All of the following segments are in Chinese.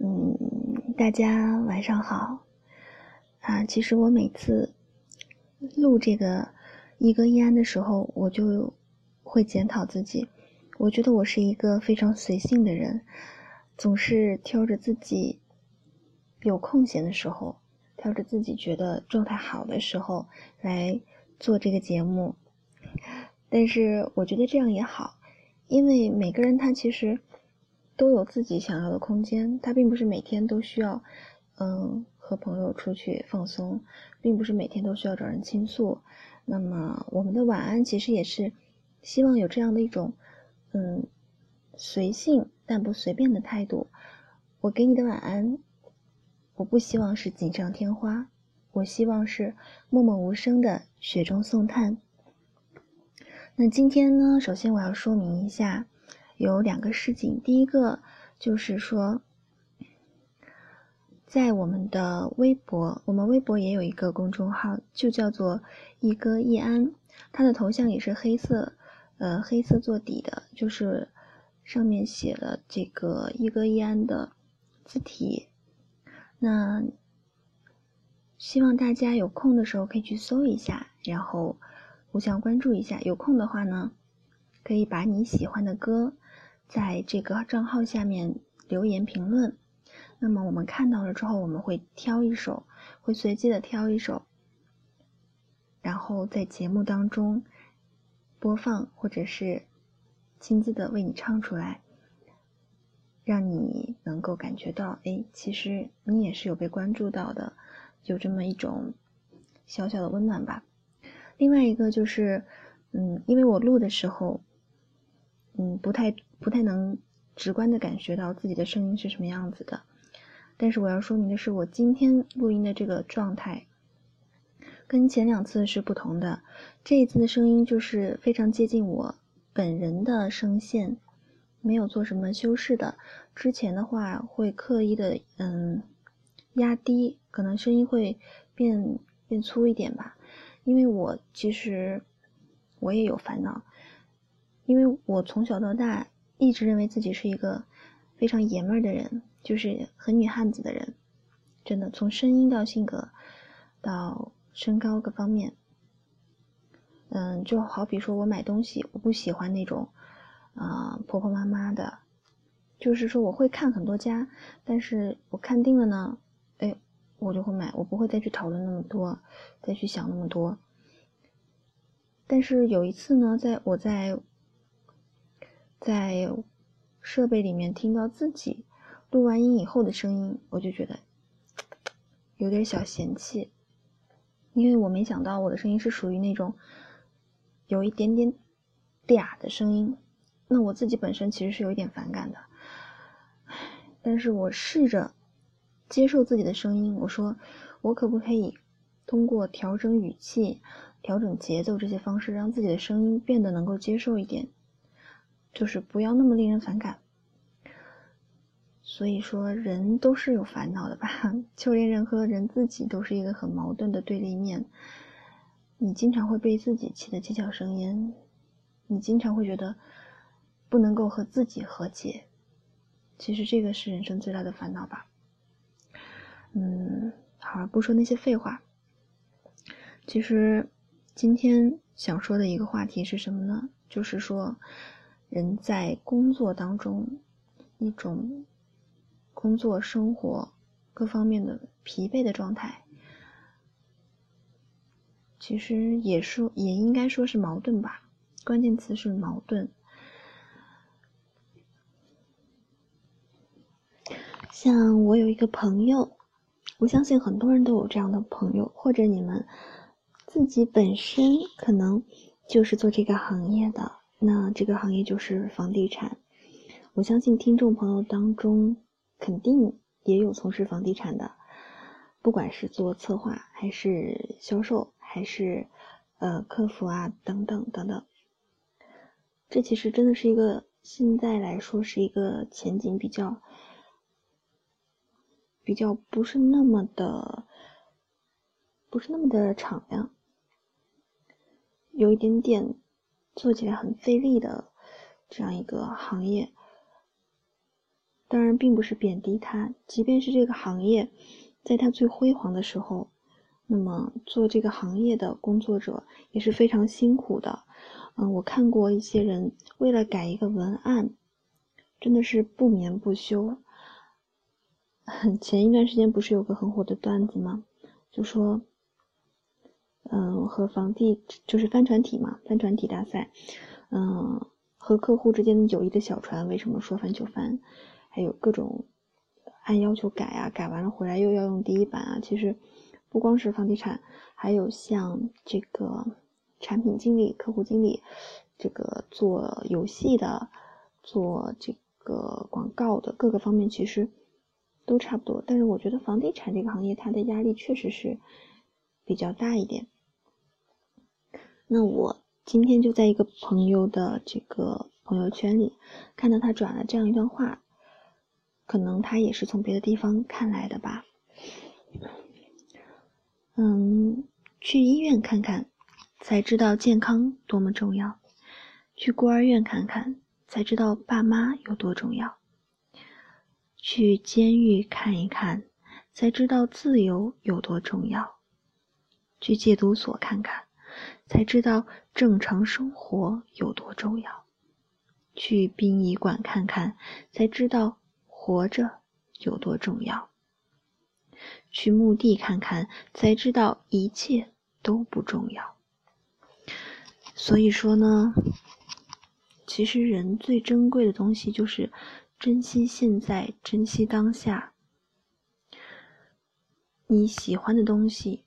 嗯，大家晚上好啊！其实我每次录这个一歌一安的时候，我就会检讨自己。我觉得我是一个非常随性的人，总是挑着自己有空闲的时候，挑着自己觉得状态好的时候来做这个节目。但是我觉得这样也好，因为每个人他其实。都有自己想要的空间，他并不是每天都需要，嗯，和朋友出去放松，并不是每天都需要找人倾诉。那么，我们的晚安其实也是希望有这样的一种，嗯，随性但不随便的态度。我给你的晚安，我不希望是锦上添花，我希望是默默无声的雪中送炭。那今天呢，首先我要说明一下。有两个事情，第一个就是说，在我们的微博，我们微博也有一个公众号，就叫做一歌一安，他的头像也是黑色，呃，黑色做底的，就是上面写了这个一歌一安的字体。那希望大家有空的时候可以去搜一下，然后互相关注一下。有空的话呢，可以把你喜欢的歌。在这个账号下面留言评论，那么我们看到了之后，我们会挑一首，会随机的挑一首，然后在节目当中播放，或者是亲自的为你唱出来，让你能够感觉到，哎，其实你也是有被关注到的，有这么一种小小的温暖吧。另外一个就是，嗯，因为我录的时候。嗯，不太不太能直观的感觉到自己的声音是什么样子的，但是我要说明的是，我今天录音的这个状态跟前两次是不同的。这一次的声音就是非常接近我本人的声线，没有做什么修饰的。之前的话会刻意的嗯压低，可能声音会变变粗一点吧，因为我其实我也有烦恼。因为我从小到大一直认为自己是一个非常爷们儿的人，就是很女汉子的人，真的从声音到性格到身高各方面，嗯，就好比说我买东西，我不喜欢那种啊婆婆妈妈的，就是说我会看很多家，但是我看定了呢，哎，我就会买，我不会再去讨论那么多，再去想那么多。但是有一次呢，在我在。在设备里面听到自己录完音以后的声音，我就觉得有点小嫌弃，因为我没想到我的声音是属于那种有一点点嗲的声音，那我自己本身其实是有一点反感的，但是我试着接受自己的声音，我说我可不可以通过调整语气、调整节奏这些方式，让自己的声音变得能够接受一点。就是不要那么令人反感。所以说，人都是有烦恼的吧？就连人和人自己都是一个很矛盾的对立面。你经常会被自己气得七窍生烟，你经常会觉得不能够和自己和解。其实这个是人生最大的烦恼吧？嗯，好了，不说那些废话。其实今天想说的一个话题是什么呢？就是说。人在工作当中，一种工作生活各方面的疲惫的状态，其实也说也应该说是矛盾吧。关键词是矛盾。像我有一个朋友，我相信很多人都有这样的朋友，或者你们自己本身可能就是做这个行业的。那这个行业就是房地产，我相信听众朋友当中肯定也有从事房地产的，不管是做策划还是销售还是呃客服啊等等等等，这其实真的是一个现在来说是一个前景比较比较不是那么的不是那么的敞亮，有一点点。做起来很费力的这样一个行业，当然并不是贬低它，即便是这个行业，在它最辉煌的时候，那么做这个行业的工作者也是非常辛苦的。嗯，我看过一些人为了改一个文案，真的是不眠不休。前一段时间不是有个很火的段子吗？就说，嗯，和房地就是帆船体嘛，帆船体大赛，嗯，和客户之间的友谊的小船为什么说翻就翻？还有各种按要求改啊，改完了回来又要用第一版啊。其实不光是房地产，还有像这个。产品经理、客户经理，这个做游戏的、做这个广告的各个方面其实都差不多。但是我觉得房地产这个行业它的压力确实是比较大一点。那我今天就在一个朋友的这个朋友圈里看到他转了这样一段话，可能他也是从别的地方看来的吧。嗯，去医院看看。才知道健康多么重要，去孤儿院看看，才知道爸妈有多重要；去监狱看一看，才知道自由有多重要；去戒毒所看看，才知道正常生活有多重要；去殡仪馆看看，才知道活着有多重要；去墓地看看，才知道一切都不重要。所以说呢，其实人最珍贵的东西就是珍惜现在，珍惜当下。你喜欢的东西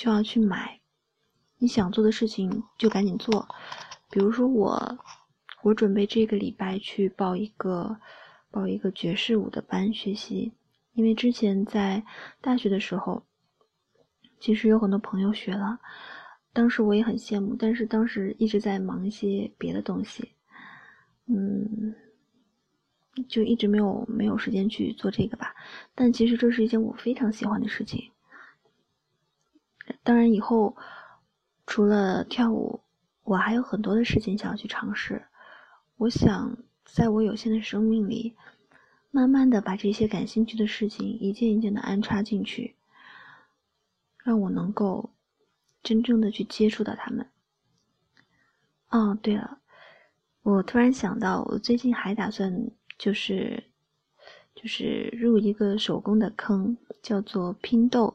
就要去买，你想做的事情就赶紧做。比如说我，我准备这个礼拜去报一个报一个爵士舞的班学习，因为之前在大学的时候，其实有很多朋友学了。当时我也很羡慕，但是当时一直在忙一些别的东西，嗯，就一直没有没有时间去做这个吧。但其实这是一件我非常喜欢的事情。当然，以后除了跳舞，我还有很多的事情想要去尝试。我想在我有限的生命里，慢慢的把这些感兴趣的事情一件一件的安插进去，让我能够。真正的去接触到他们。哦，对了，我突然想到，我最近还打算就是就是入一个手工的坑，叫做拼豆。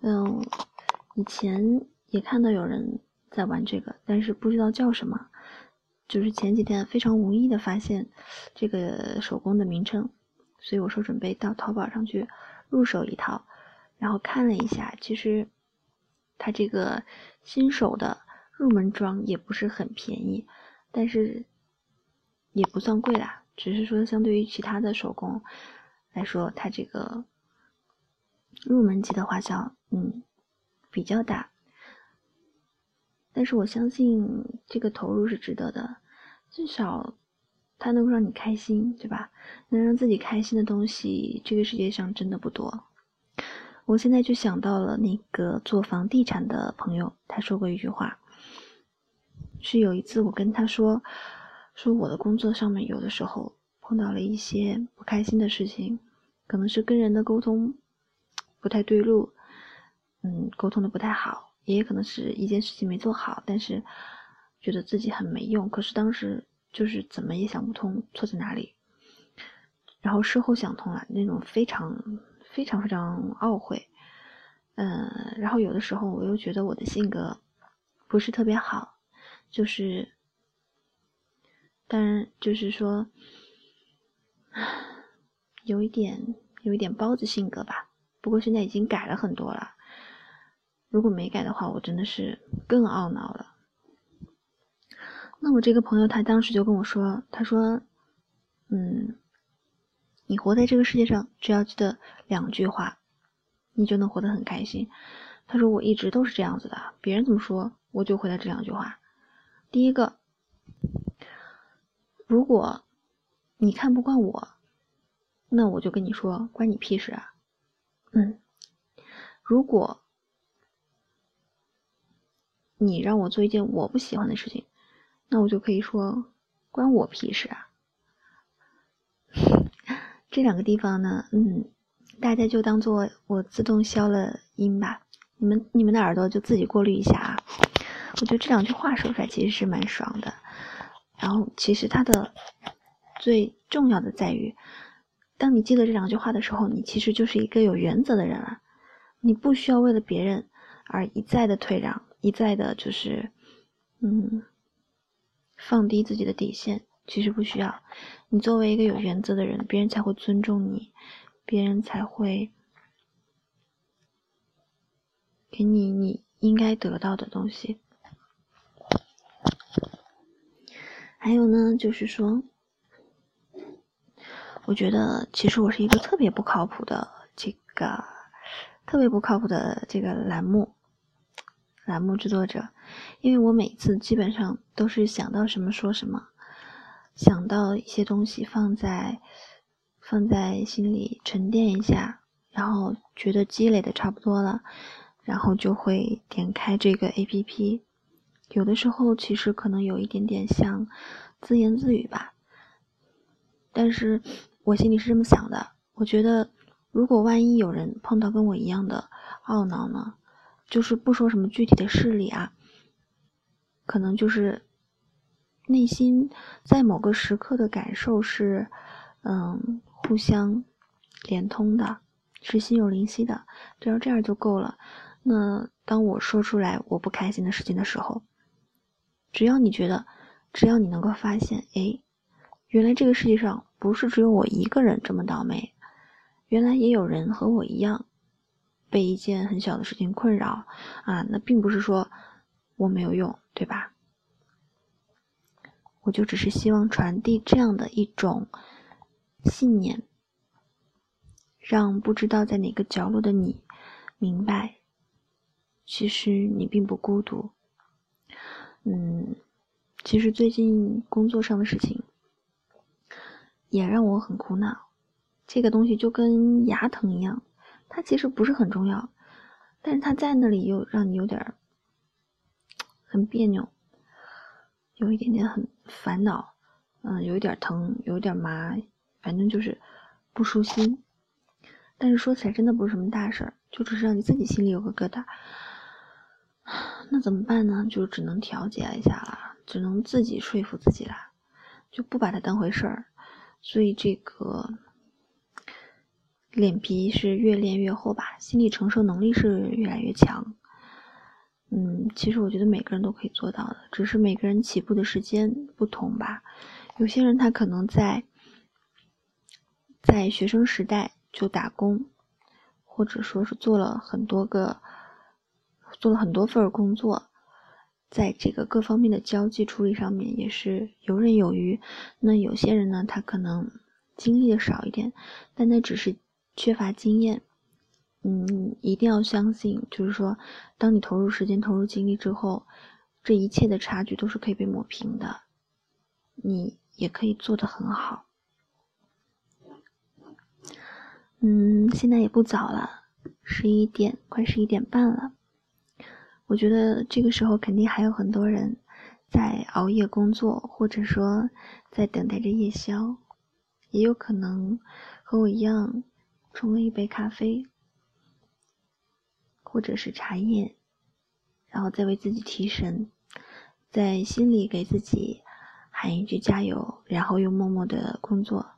嗯，以前也看到有人在玩这个，但是不知道叫什么。就是前几天非常无意的发现这个手工的名称，所以我说准备到淘宝上去入手一套，然后看了一下，其实。它这个新手的入门装也不是很便宜，但是也不算贵啦，只是说相对于其他的手工来说，它这个入门级的花销，嗯，比较大。但是我相信这个投入是值得的，至少它能够让你开心，对吧？能让自己开心的东西，这个世界上真的不多。我现在就想到了那个做房地产的朋友，他说过一句话，是有一次我跟他说，说我的工作上面有的时候碰到了一些不开心的事情，可能是跟人的沟通不太对路，嗯，沟通的不太好，也可能是一件事情没做好，但是觉得自己很没用，可是当时就是怎么也想不通错在哪里，然后事后想通了，那种非常。非常非常懊悔，嗯，然后有的时候我又觉得我的性格不是特别好，就是，当然就是说，有一点有一点包子性格吧。不过现在已经改了很多了，如果没改的话，我真的是更懊恼了。那我这个朋友他当时就跟我说，他说，嗯。你活在这个世界上，只要记得两句话，你就能活得很开心。他说我一直都是这样子的，别人怎么说我就回答这两句话。第一个，如果你看不惯我，那我就跟你说关你屁事啊。嗯，如果你让我做一件我不喜欢的事情，那我就可以说关我屁事啊。这两个地方呢，嗯，大家就当做我自动消了音吧。你们你们的耳朵就自己过滤一下啊。我觉得这两句话说出来其实是蛮爽的。然后其实它的最重要的在于，当你记得这两句话的时候，你其实就是一个有原则的人了。你不需要为了别人而一再的退让，一再的就是嗯放低自己的底线。其实不需要，你作为一个有原则的人，别人才会尊重你，别人才会给你你应该得到的东西。还有呢，就是说，我觉得其实我是一个特别不靠谱的这个特别不靠谱的这个栏目栏目制作者，因为我每次基本上都是想到什么说什么。想到一些东西放在放在心里沉淀一下，然后觉得积累的差不多了，然后就会点开这个 A P P。有的时候其实可能有一点点像自言自语吧，但是我心里是这么想的：我觉得如果万一有人碰到跟我一样的懊恼呢，就是不说什么具体的事例啊，可能就是。内心在某个时刻的感受是，嗯，互相连通的，是心有灵犀的，只要这样就够了。那当我说出来我不开心的事情的时候，只要你觉得，只要你能够发现，哎，原来这个世界上不是只有我一个人这么倒霉，原来也有人和我一样被一件很小的事情困扰啊，那并不是说我没有用，对吧？我就只是希望传递这样的一种信念，让不知道在哪个角落的你明白，其实你并不孤独。嗯，其实最近工作上的事情也让我很苦恼。这个东西就跟牙疼一样，它其实不是很重要，但是它在那里又让你有点很别扭。有一点点很烦恼，嗯，有一点疼，有点麻，反正就是不舒心。但是说起来真的不是什么大事儿，就只是让你自己心里有个疙瘩。那怎么办呢？就只能调节一下了，只能自己说服自己了，就不把它当回事儿。所以这个脸皮是越练越厚吧，心理承受能力是越来越强。嗯，其实我觉得每个人都可以做到的，只是每个人起步的时间不同吧。有些人他可能在在学生时代就打工，或者说是做了很多个做了很多份工作，在这个各方面的交际处理上面也是游刃有余。那有些人呢，他可能经历的少一点，但那只是缺乏经验。嗯，一定要相信，就是说，当你投入时间、投入精力之后，这一切的差距都是可以被抹平的，你也可以做得很好。嗯，现在也不早了，十一点，快十一点半了。我觉得这个时候肯定还有很多人在熬夜工作，或者说在等待着夜宵，也有可能和我一样冲了一杯咖啡。或者是茶叶，然后再为自己提神，在心里给自己喊一句加油，然后又默默的工作。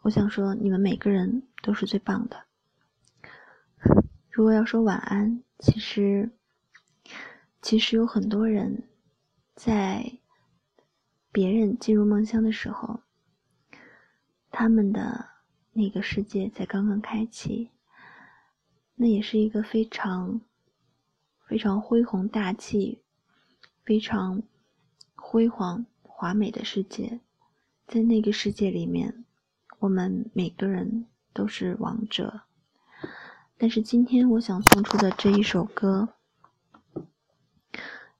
我想说，你们每个人都是最棒的。如果要说晚安，其实其实有很多人在别人进入梦乡的时候，他们的那个世界才刚刚开启。那也是一个非常非常恢宏大气、非常辉煌华美的世界，在那个世界里面，我们每个人都是王者。但是今天我想送出的这一首歌，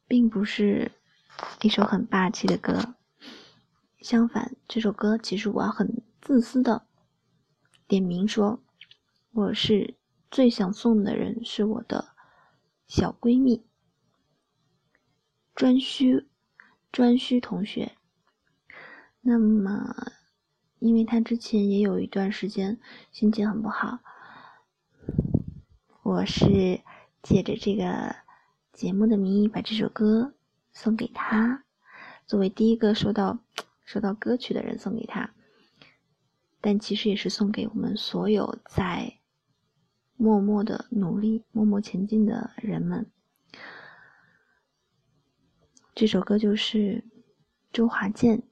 并不是一首很霸气的歌，相反，这首歌其实我要很自私的点名说，我是。最想送的人是我的小闺蜜专需专需同学。那么因为他之前也有一段时间心情很不好。我是借着这个节目的名义把这首歌送给他，作为第一个收到 收到歌曲的人送给他，但其实也是送给我们所有在默默的努力、默默前进的人们。这首歌就是周华健。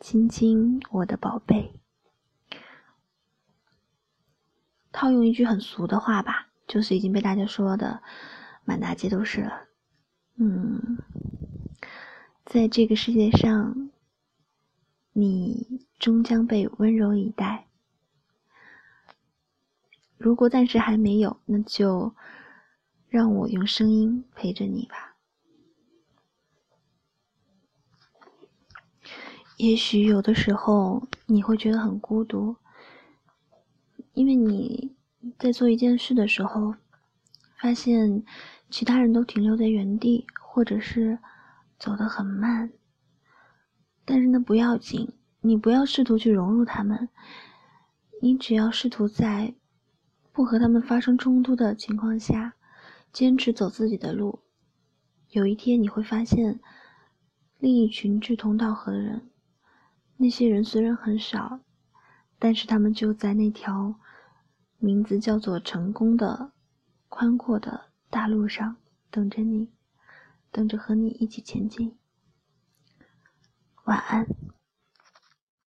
亲亲，我的宝贝。套用一句很俗的话吧，就是已经被大家说的满大街都是了。嗯，在这个世界上，你终将被温柔以待。如果暂时还没有，那就让我用声音陪着你吧。也许有的时候你会觉得很孤独，因为你在做一件事的时候，发现其他人都停留在原地，或者是走得很慢。但是那不要紧，你不要试图去融入他们，你只要试图在不和他们发生冲突的情况下，坚持走自己的路。有一天你会发现，另一群志同道合的人。那些人虽然很少，但是他们就在那条名字叫做成功的宽阔的大路上等着你，等着和你一起前进。晚安。